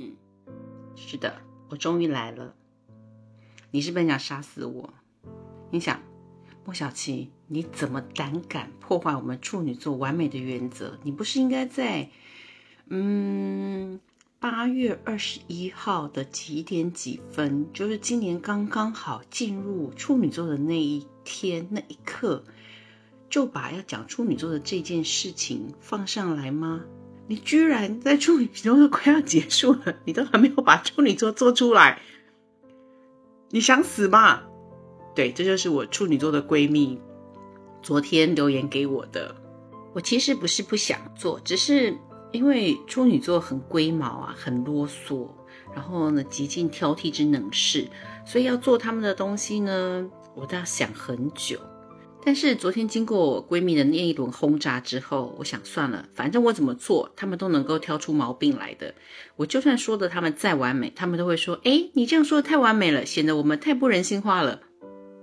嗯，是的，我终于来了。你是不是想杀死我？你想，莫小琪，你怎么胆敢破坏我们处女座完美的原则？你不是应该在，嗯，八月二十一号的几点几分，就是今年刚刚好进入处女座的那一天那一刻，就把要讲处女座的这件事情放上来吗？你居然在处女座都快要结束了，你都还没有把处女座做出来，你想死吗？对，这就是我处女座的闺蜜昨天留言给我的。我其实不是不想做，只是因为处女座很龟毛啊，很啰嗦，然后呢极尽挑剔之能事，所以要做他们的东西呢，我都要想很久。但是昨天经过我闺蜜的那一轮轰炸之后，我想算了，反正我怎么做，他们都能够挑出毛病来的。我就算说的他们再完美，他们都会说：“哎，你这样说的太完美了，显得我们太不人性化了。”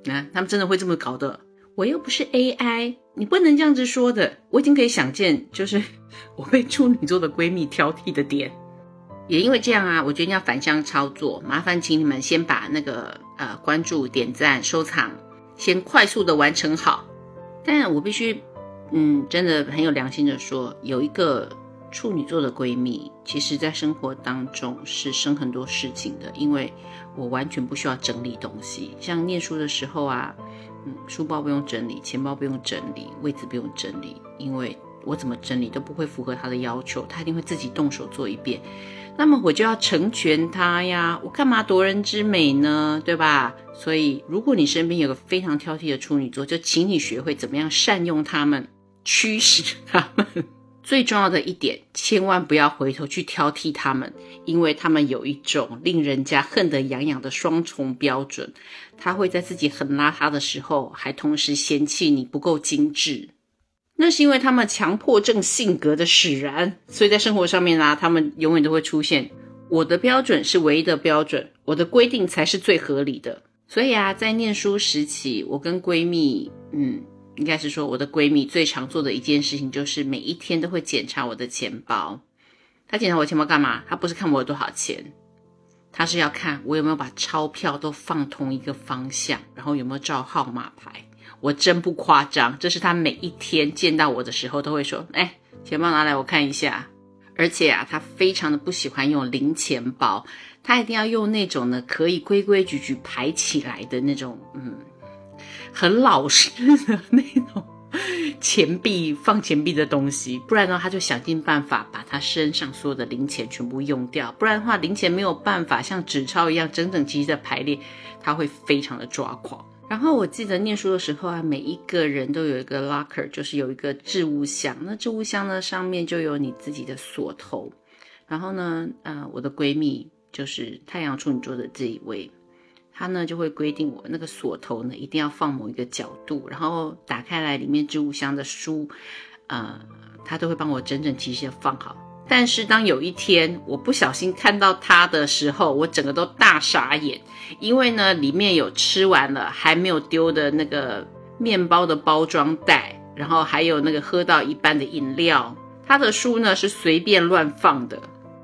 啊，他们真的会这么搞的。我又不是 AI，你不能这样子说的。我已经可以想见，就是我被处女座的闺蜜挑剔的点。也因为这样啊，我决定要反向操作，麻烦请你们先把那个呃关注、点赞、收藏。先快速的完成好，但我必须，嗯，真的很有良心的说，有一个处女座的闺蜜，其实在生活当中是生很多事情的，因为我完全不需要整理东西，像念书的时候啊，嗯，书包不用整理，钱包不用整理，位置不用整理，因为我怎么整理都不会符合她的要求，她一定会自己动手做一遍。那么我就要成全他呀，我干嘛夺人之美呢？对吧？所以如果你身边有个非常挑剔的处女座，就请你学会怎么样善用他们，驱使 他们。最重要的一点，千万不要回头去挑剔他们，因为他们有一种令人家恨得痒痒的双重标准。他会在自己很邋遢的时候，还同时嫌弃你不够精致。那是因为他们强迫症性格的使然，所以在生活上面啊，他们永远都会出现我的标准是唯一的标准，我的规定才是最合理的。所以啊，在念书时期，我跟闺蜜，嗯，应该是说我的闺蜜最常做的一件事情，就是每一天都会检查我的钱包。她检查我钱包干嘛？她不是看我有多少钱，她是要看我有没有把钞票都放同一个方向，然后有没有照号码牌。我真不夸张，这是她每一天见到我的时候都会说：“哎，钱包拿来我看一下。”而且啊，他非常的不喜欢用零钱包，他一定要用那种呢可以规规矩矩排起来的那种，嗯，很老实的那种钱币放钱币的东西。不然的话，他就想尽办法把他身上所有的零钱全部用掉。不然的话，零钱没有办法像纸钞一样整整齐齐的排列，他会非常的抓狂。然后我记得念书的时候啊，每一个人都有一个 locker，就是有一个置物箱。那置物箱呢，上面就有你自己的锁头。然后呢，呃，我的闺蜜就是太阳处女座的这一位，她呢就会规定我那个锁头呢一定要放某一个角度，然后打开来里面置物箱的书，呃，她都会帮我整整齐齐的放好。但是当有一天我不小心看到它的时候，我整个都大傻眼，因为呢里面有吃完了还没有丢的那个面包的包装袋，然后还有那个喝到一半的饮料。他的书呢是随便乱放的，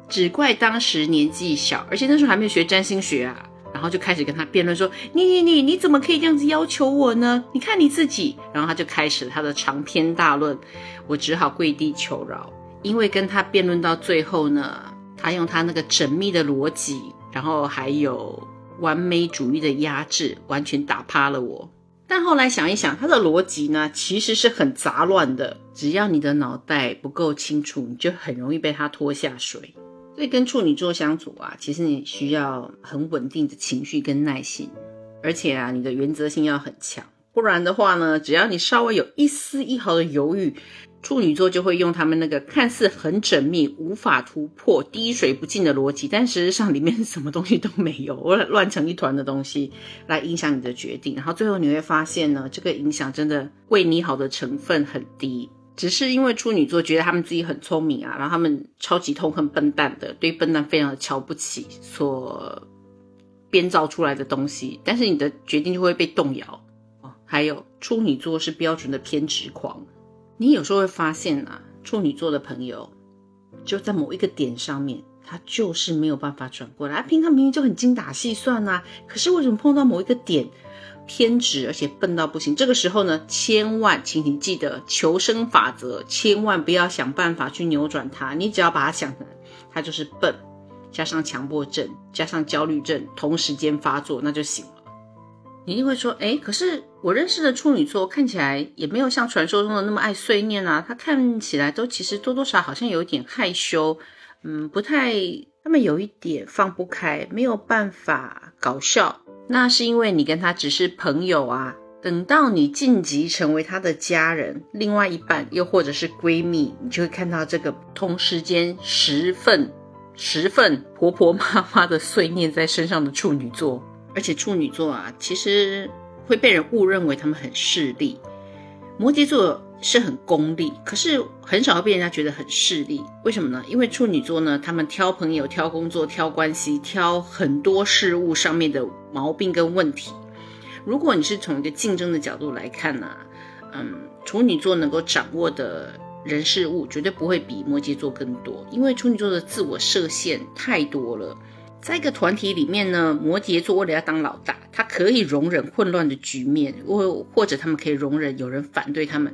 只怪当时年纪小，而且那时候还没有学占星学啊，然后就开始跟他辩论说：“你你你你怎么可以这样子要求我呢？你看你自己。”然后他就开始他的长篇大论，我只好跪地求饶。因为跟他辩论到最后呢，他用他那个缜密的逻辑，然后还有完美主义的压制，完全打趴了我。但后来想一想，他的逻辑呢，其实是很杂乱的。只要你的脑袋不够清楚，你就很容易被他拖下水。所以跟处女座相处啊，其实你需要很稳定的情绪跟耐心，而且啊，你的原则性要很强。不然的话呢，只要你稍微有一丝一毫的犹豫，处女座就会用他们那个看似很缜密、无法突破、滴水不进的逻辑，但实际上里面什么东西都没有，乱成一团的东西来影响你的决定。然后最后你会发现呢，这个影响真的为你好的成分很低，只是因为处女座觉得他们自己很聪明啊，然后他们超级痛恨笨蛋的，对笨蛋非常的瞧不起，所编造出来的东西，但是你的决定就会被动摇哦。还有处女座是标准的偏执狂。你有时候会发现啊，处女座的朋友就在某一个点上面，他就是没有办法转过来。平常明明就很精打细算呐，可是为什么碰到某一个点偏执，而且笨到不行？这个时候呢，千万请你记得求生法则，千万不要想办法去扭转它。你只要把它想成他就是笨，加上强迫症，加上焦虑症同时间发作，那就行了。你一定会说，哎，可是我认识的处女座看起来也没有像传说中的那么爱碎念啊，他看起来都其实多多少少好像有点害羞。嗯，不太，他们有一点放不开，没有办法搞笑。那是因为你跟他只是朋友啊。等到你晋级成为他的家人，另外一半又或者是闺蜜，你就会看到这个同时间十份、十份婆婆妈妈的碎念在身上的处女座。而且处女座啊，其实会被人误认为他们很势利。摩羯座。是很功利，可是很少会被人家觉得很势利。为什么呢？因为处女座呢，他们挑朋友、挑工作、挑关系、挑很多事物上面的毛病跟问题。如果你是从一个竞争的角度来看呢，嗯，处女座能够掌握的人事物绝对不会比摩羯座更多，因为处女座的自我设限太多了。在一个团体里面呢，摩羯座为了要当老大，他可以容忍混乱的局面，或或者他们可以容忍有人反对他们。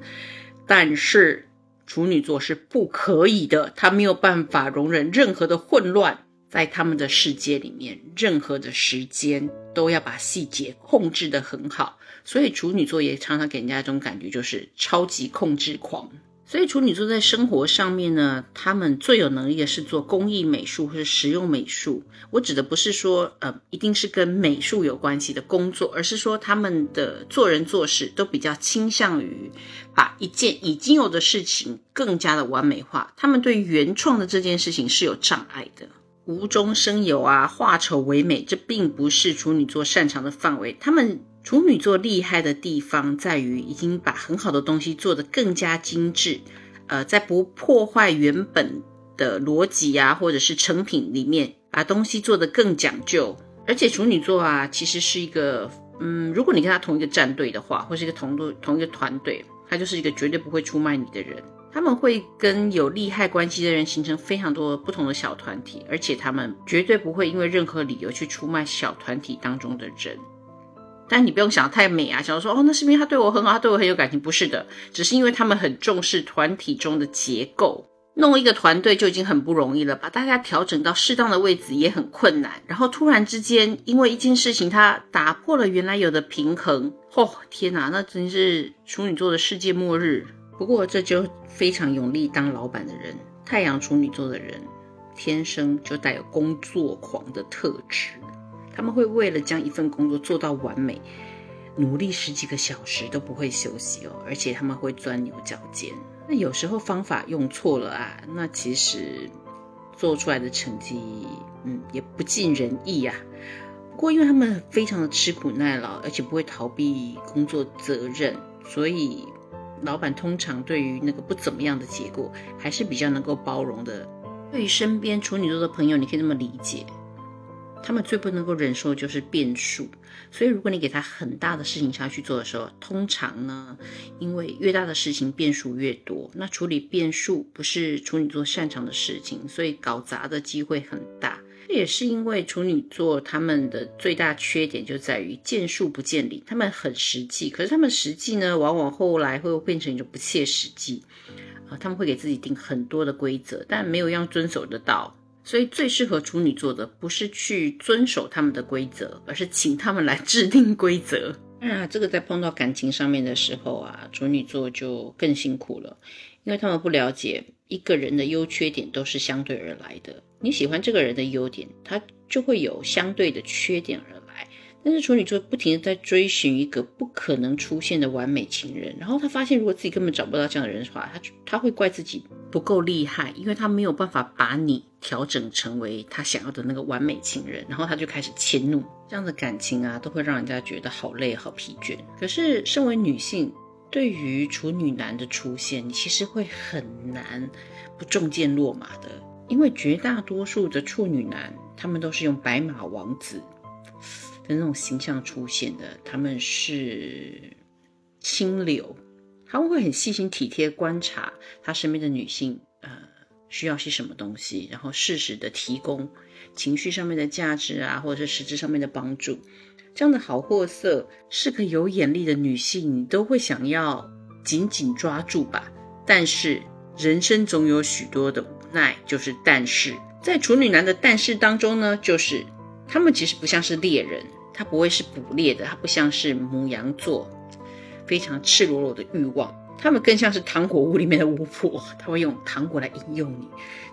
但是处女座是不可以的，他没有办法容忍任何的混乱，在他们的世界里面，任何的时间都要把细节控制得很好。所以处女座也常常给人家一种感觉，就是超级控制狂。所以处女座在生活上面呢，他们最有能力的是做工艺美术或者实用美术。我指的不是说呃一定是跟美术有关系的工作，而是说他们的做人做事都比较倾向于把一件已经有的事情更加的完美化。他们对原创的这件事情是有障碍的，无中生有啊，化丑为美，这并不是处女座擅长的范围。他们。处女座厉害的地方在于，已经把很好的东西做得更加精致，呃，在不破坏原本的逻辑啊，或者是成品里面，把东西做得更讲究。而且处女座啊，其实是一个，嗯，如果你跟他同一个战队的话，或是一个同队同一个团队，他就是一个绝对不会出卖你的人。他们会跟有利害关系的人形成非常多不同的小团体，而且他们绝对不会因为任何理由去出卖小团体当中的人。但你不用想太美啊，想说哦，那是因为他对我很好，他对我很有感情，不是的，只是因为他们很重视团体中的结构，弄一个团队就已经很不容易了，把大家调整到适当的位置也很困难。然后突然之间，因为一件事情，他打破了原来有的平衡，哦，天哪，那真是处女座的世界末日。不过这就非常有力当老板的人，太阳处女座的人，天生就带有工作狂的特质。他们会为了将一份工作做到完美，努力十几个小时都不会休息哦，而且他们会钻牛角尖。那有时候方法用错了啊，那其实做出来的成绩，嗯，也不尽人意呀。不过因为他们非常的吃苦耐劳，而且不会逃避工作责任，所以老板通常对于那个不怎么样的结果，还是比较能够包容的。对于身边处女座的朋友，你可以这么理解。他们最不能够忍受就是变数，所以如果你给他很大的事情下去做的时候，通常呢，因为越大的事情变数越多，那处理变数不是处女座擅长的事情，所以搞砸的机会很大。这也是因为处女座他们的最大缺点就在于见树不见林，他们很实际，可是他们实际呢，往往后来会变成一种不切实际啊，他们会给自己定很多的规则，但没有样遵守得到。所以最适合处女座的不是去遵守他们的规则，而是请他们来制定规则。啊，这个在碰到感情上面的时候啊，处女座就更辛苦了，因为他们不了解一个人的优缺点都是相对而来的。你喜欢这个人的优点，他就会有相对的缺点而来。但是处女座不停的在追寻一个不可能出现的完美情人，然后他发现如果自己根本找不到这样的人的话，他他会怪自己不够厉害，因为他没有办法把你调整成为他想要的那个完美情人，然后他就开始迁怒。这样的感情啊，都会让人家觉得好累、好疲倦。可是身为女性，对于处女男的出现，你其实会很难不中箭落马的，因为绝大多数的处女男，他们都是用白马王子。的那种形象出现的，他们是清流，他们会很细心体贴观察他身边的女性，需要些什么东西，然后适时的提供情绪上面的价值啊，或者是实质上面的帮助。这样的好货色，是个有眼力的女性，你都会想要紧紧抓住吧。但是人生总有许多的无奈，就是但是在处女男的但是当中呢，就是他们其实不像是猎人，他不会是捕猎的，他不像是母羊座，非常赤裸裸的欲望。他们更像是糖果屋里面的巫婆，他会用糖果来引诱你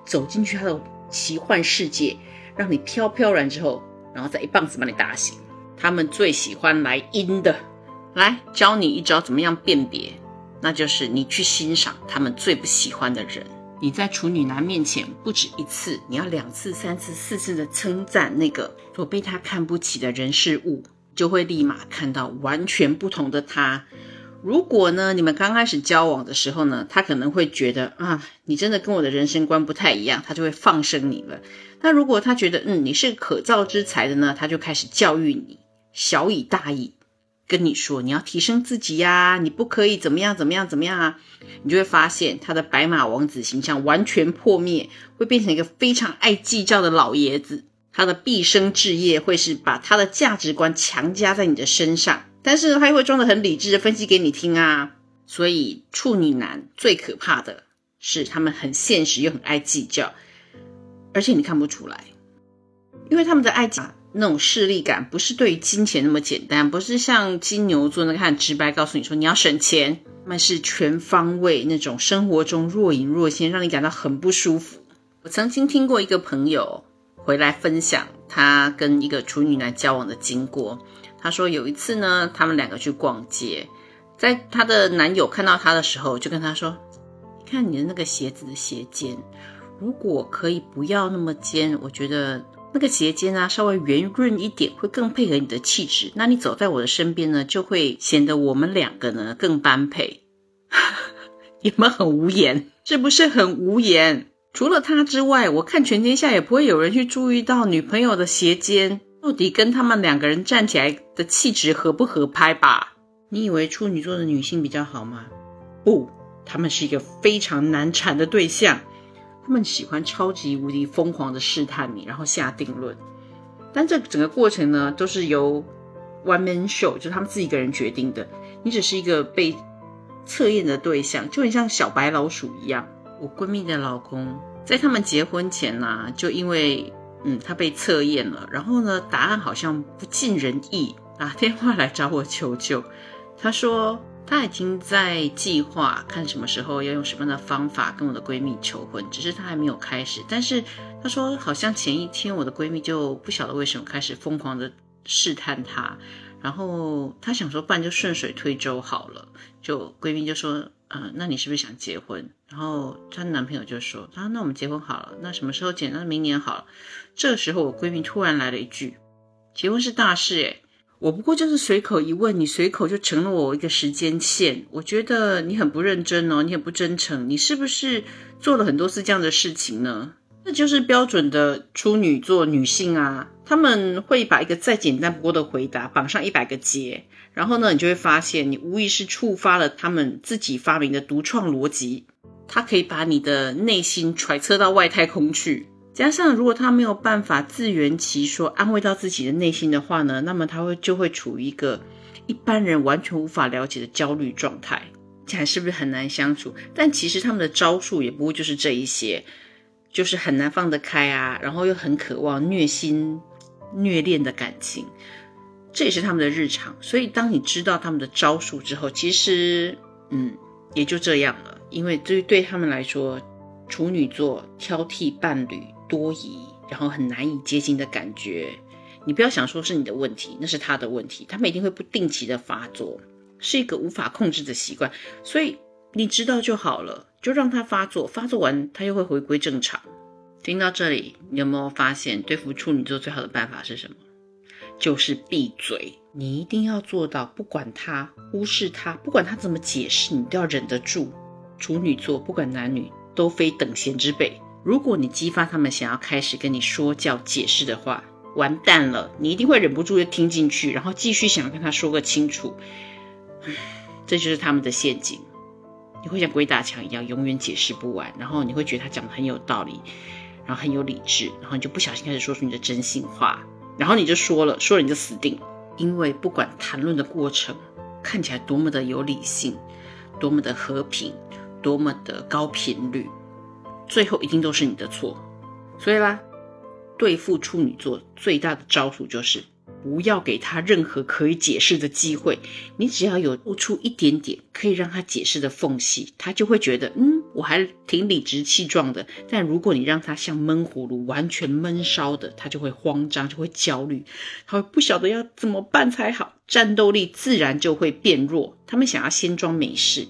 走进去他的奇幻世界，让你飘飘然之后，然后再一棒子把你打醒。他们最喜欢来阴的，来教你一招怎么样辨别，那就是你去欣赏他们最不喜欢的人。你在处女男面前不止一次，你要两次、三次、四次的称赞那个所被他看不起的人事物，就会立马看到完全不同的他。如果呢，你们刚开始交往的时候呢，他可能会觉得啊，你真的跟我的人生观不太一样，他就会放生你了。那如果他觉得嗯，你是可造之才的呢，他就开始教育你，小以大以，跟你说你要提升自己呀，你不可以怎么样怎么样怎么样啊，你就会发现他的白马王子形象完全破灭，会变成一个非常爱计较的老爷子。他的毕生志业会是把他的价值观强加在你的身上。但是他又会装的很理智的分析给你听啊，所以处女男最可怕的是他们很现实又很爱计较，而且你看不出来，因为他们的爱讲那种势力感不是对于金钱那么简单，不是像金牛座那个很直白告诉你说你要省钱，他们是全方位那种生活中若隐若现，让你感到很不舒服。我曾经听过一个朋友回来分享他跟一个处女男交往的经过。她说有一次呢，他们两个去逛街，在她的男友看到她的时候，就跟她说：“看你的那个鞋子的鞋尖，如果可以不要那么尖，我觉得那个鞋尖啊稍微圆润一点，会更配合你的气质。那你走在我的身边呢，就会显得我们两个呢更般配。”有没有很无言？是不是很无言？除了他之外，我看全天下也不会有人去注意到女朋友的鞋尖。到底跟他们两个人站起来的气质合不合拍吧？你以为处女座的女性比较好吗？不，他们是一个非常难缠的对象。他们喜欢超级无敌疯狂的试探你，然后下定论。但这整个过程呢，都是由 one man show，就是他们自己一个人决定的。你只是一个被测验的对象，就很像小白老鼠一样。我闺蜜的老公在他们结婚前呢，就因为。嗯，他被测验了，然后呢，答案好像不尽人意，打电话来找我求救。他说他已经在计划看什么时候要用什么样的方法跟我的闺蜜求婚，只是他还没有开始。但是他说好像前一天我的闺蜜就不晓得为什么开始疯狂的试探他，然后他想说不然就顺水推舟好了，就闺蜜就说。嗯，那你是不是想结婚？然后她男朋友就说：“啊，那我们结婚好了。那什么时候结？那明年好了。”这个时候，我闺蜜突然来了一句：“结婚是大事诶，我不过就是随口一问，你随口就成了我一个时间线。我觉得你很不认真哦，你很不真诚。你是不是做了很多次这样的事情呢？那就是标准的处女座女性啊，他们会把一个再简单不过的回答绑上一百个结。”然后呢，你就会发现，你无疑是触发了他们自己发明的独创逻辑，它可以把你的内心揣测到外太空去。加上，如果他没有办法自圆其说，安慰到自己的内心的话呢，那么他会就会处于一个一般人完全无法了解的焦虑状态，起来是不是很难相处？但其实他们的招数也不会就是这一些，就是很难放得开啊，然后又很渴望虐心、虐恋的感情。这也是他们的日常，所以当你知道他们的招数之后，其实，嗯，也就这样了。因为对于对他们来说，处女座挑剔伴侣、多疑，然后很难以接近的感觉，你不要想说是你的问题，那是他的问题。他们一定会不定期的发作，是一个无法控制的习惯。所以你知道就好了，就让他发作，发作完他又会回归正常。听到这里，你有没有发现对付处女座最好的办法是什么？就是闭嘴，你一定要做到，不管他忽视他，不管他怎么解释，你都要忍得住。处女座不管男女都非等闲之辈。如果你激发他们想要开始跟你说教解释的话，完蛋了，你一定会忍不住就听进去，然后继续想要跟他说个清楚。这就是他们的陷阱。你会像鬼打墙一样，永远解释不完。然后你会觉得他讲的很有道理，然后很有理智，然后你就不小心开始说出你的真心话，然后你就说了，说了你就死定了。因为不管谈论的过程看起来多么的有理性，多么的和平，多么的高频率，最后一定都是你的错。所以啦，对付处女座最大的招数就是。不要给他任何可以解释的机会，你只要有露出一点点可以让他解释的缝隙，他就会觉得，嗯，我还挺理直气壮的。但如果你让他像闷葫芦，完全闷烧的，他就会慌张，就会焦虑，他会不晓得要怎么办才好，战斗力自然就会变弱。他们想要先装没事，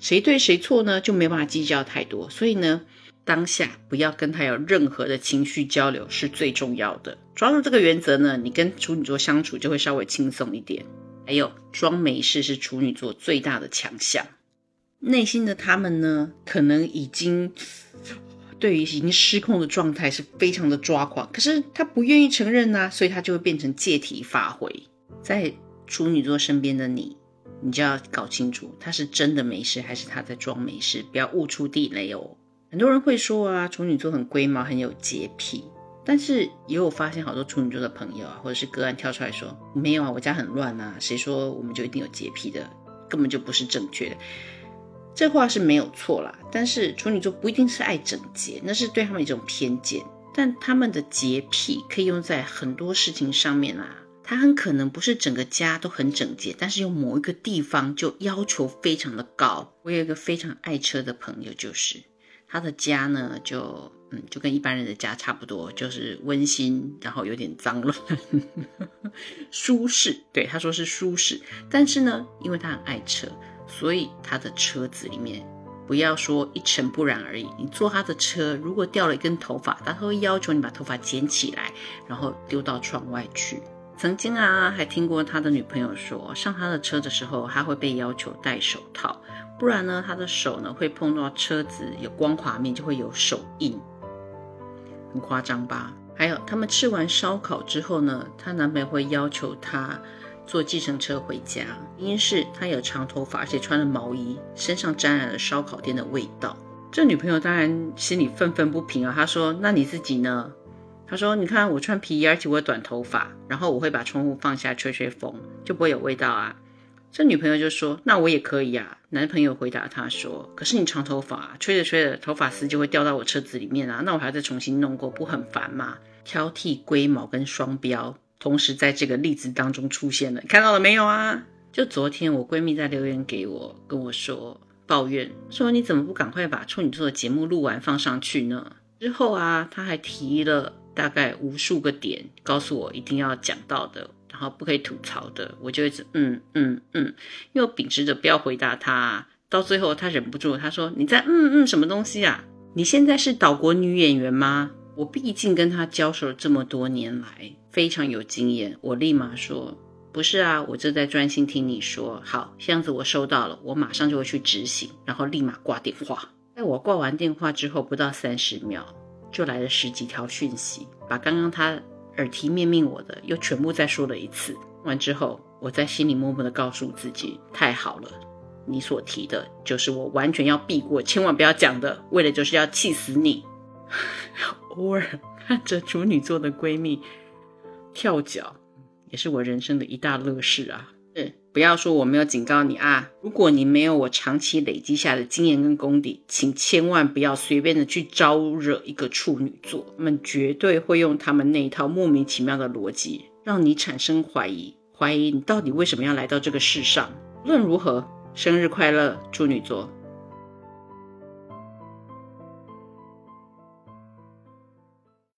谁对谁错呢，就没办法计较太多。所以呢。当下不要跟他有任何的情绪交流是最重要的。抓住这个原则呢，你跟处女座相处就会稍微轻松一点。还有装没事是处女座最大的强项。内心的他们呢，可能已经对于已经失控的状态是非常的抓狂，可是他不愿意承认呐，所以他就会变成借题发挥。在处女座身边的你，你就要搞清楚他是真的没事还是他在装没事，不要误出地雷哦。很多人会说啊，处女座很龟毛，很有洁癖。但是也有发现好多处女座的朋友啊，或者是个案跳出来说，没有啊，我家很乱啊。谁说我们就一定有洁癖的？根本就不是正确的。这话是没有错啦。但是处女座不一定是爱整洁，那是对他们一种偏见。但他们的洁癖可以用在很多事情上面啊。他很可能不是整个家都很整洁，但是有某一个地方就要求非常的高。我有一个非常爱车的朋友，就是。他的家呢，就嗯，就跟一般人的家差不多，就是温馨，然后有点脏乱，舒适。对，他说是舒适。但是呢，因为他很爱车，所以他的车子里面不要说一尘不染而已。你坐他的车，如果掉了一根头发，他会要求你把头发捡起来，然后丢到窗外去。曾经啊，还听过他的女朋友说，上他的车的时候，他会被要求戴手套。不然呢，他的手呢会碰到车子有光滑面，就会有手印，很夸张吧？还有，他们吃完烧烤之后呢，她男朋友会要求她坐计程车回家，原因是她有长头发，而且穿了毛衣，身上沾染了烧烤店的味道。这女朋友当然心里愤愤不平啊，她说：“那你自己呢？”她说：“你看我穿皮衣，而且我有短头发，然后我会把窗户放下吹吹风，就不会有味道啊。”这女朋友就说：“那我也可以啊。”男朋友回答她说：“可是你长头发，吹着吹着，头发丝就会掉到我车子里面啊，那我还要再重新弄过，不很烦吗？”挑剔、龟毛跟双标，同时在这个例子当中出现了，看到了没有啊？就昨天我闺蜜在留言给我，跟我说抱怨说：“你怎么不赶快把处女座的节目录完放上去呢？”之后啊，她还提了大概无数个点，告诉我一定要讲到的。然后不可以吐槽的，我就一直嗯嗯嗯，因为我秉持着不要回答她。到最后她忍不住，她说：“你在嗯嗯什么东西啊？你现在是岛国女演员吗？”我毕竟跟他交手了这么多年来，非常有经验。我立马说：“不是啊，我正在专心听你说。”好，箱子我收到了，我马上就会去执行。然后立马挂电话。在我挂完电话之后，不到三十秒，就来了十几条讯息，把刚刚他。耳提面命我的又全部再说了一次，完之后，我在心里默默的告诉自己：太好了，你所提的就是我完全要避过，千万不要讲的，为了就是要气死你。偶尔 看着处女座的闺蜜跳脚，也是我人生的一大乐事啊。嗯，不要说我没有警告你啊！如果你没有我长期累积下的经验跟功底，请千万不要随便的去招惹一个处女座，他们绝对会用他们那一套莫名其妙的逻辑，让你产生怀疑，怀疑你到底为什么要来到这个世上。无论如何，生日快乐，处女座！